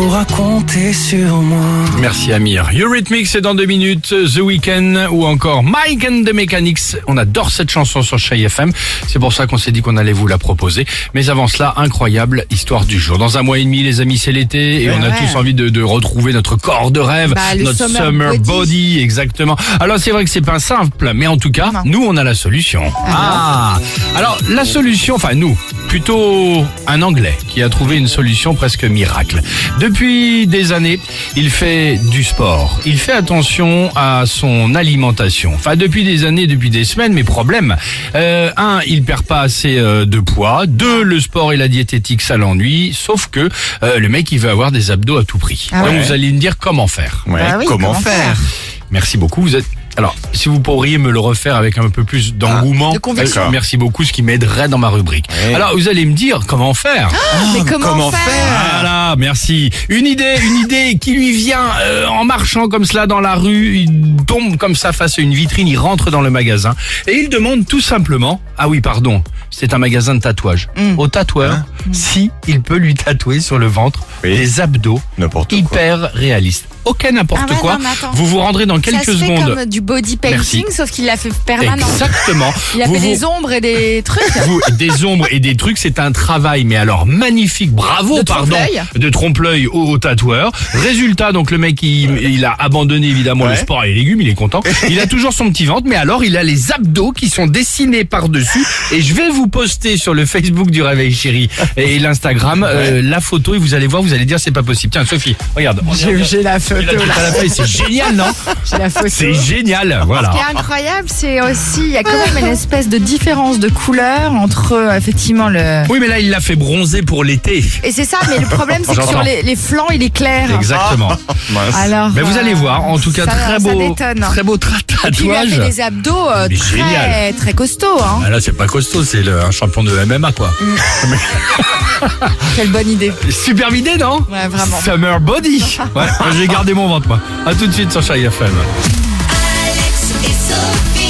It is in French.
Pourras compter sur moi. Merci Amir. Eurythmics c'est dans deux minutes, The Weeknd ou encore Mike and the Mechanics. On adore cette chanson sur Chez FM. C'est pour ça qu'on s'est dit qu'on allait vous la proposer. Mais avant cela, incroyable histoire du jour. Dans un mois et demi, les amis, c'est l'été et on a ouais. tous envie de, de retrouver notre corps de rêve, Bah, notre summer body. exactement. Alors c'est vrai que c'est pas simple, mais en tout cas, Non. nous on a la solution. Ah. Alors la solution, enfin nous, plutôt un Anglais qui a trouvé une solution presque miracle. Depuis des années, il fait du sport. Il fait attention à son alimentation. Enfin, depuis des années, depuis des semaines, mais problème. Euh, un, il perd pas assez euh, de poids. Deux, le sport et la diététique, ça l'ennuie. Sauf que euh, le mec, il veut avoir des abdos à tout prix. Ah Donc ouais. vous allez me dire comment faire. Bah oui, comment, faire, Merci beaucoup. Vous êtes. Alors, si vous pourriez me le refaire avec un peu plus d'engouement, euh, merci beaucoup, ce qui m'aiderait dans ma rubrique. Alors, vous allez me dire comment faire. Mais comment, comment faire, Voilà, merci. Une idée, une idée qui lui vient euh, en marchant comme cela dans la rue. Il tombe comme ça face à une vitrine, il rentre dans le magasin et il demande tout simplement. Ah oui, pardon, c'est un magasin de tatouage. Au tatoueur, si il peut lui tatouer sur le ventre Oui. des abdos N'importe quoi. hyper réalistes. Ok, n'importe Ah ouais, quoi. non, vous vous rendrez dans Ça quelques se fait secondes. comme du body painting, Merci. sauf qu'il l'a fait permanent. Exactement. Il a Vous fait vous- des ombres et des trucs. vous, des ombres et des trucs, c'est un travail, mais alors magnifique, bravo, De pardon, trompe-l'œil. de trompe-l'œil au, au tatoueur. Résultat, donc le mec, il, il a abandonné évidemment le sport et les légumes, il est content. Il a toujours son petit ventre, mais alors il a les abdos qui sont dessinés par-dessus. Et je vais vous poster sur le Facebook du Réveil Chéri et l'Instagram euh, la photo et vous allez voir, vous allez dire c'est pas possible. Tiens, Sophie, regarde. J'ai la photo C'est génial, non J'ai la photo. C'est génial, voilà. Ce qui est incroyable, c'est aussi, il y a quand même une espèce de différence de couleur entre euh, effectivement le. Oui, mais là, il l'a fait bronzer pour l'été. Et c'est ça, mais le problème, c'est que sur les, les flancs, il est clair. Exactement. Mince. Alors. Mais vous allez euh, voir, en tout cas, ça- très ça beau, détonne. très beau puis, il a tatouage. fait des abdos euh, très, génial. très costauds. Hein. Ah là, c'est pas costaud, c'est le- un champion de MMA, quoi. Quelle bonne idée. Super idée, non Ouais, vraiment. Summer body. Ouais, j'ai gardé mon ventre, moi. À tout de suite sur Chai FM. Alex et Sophie.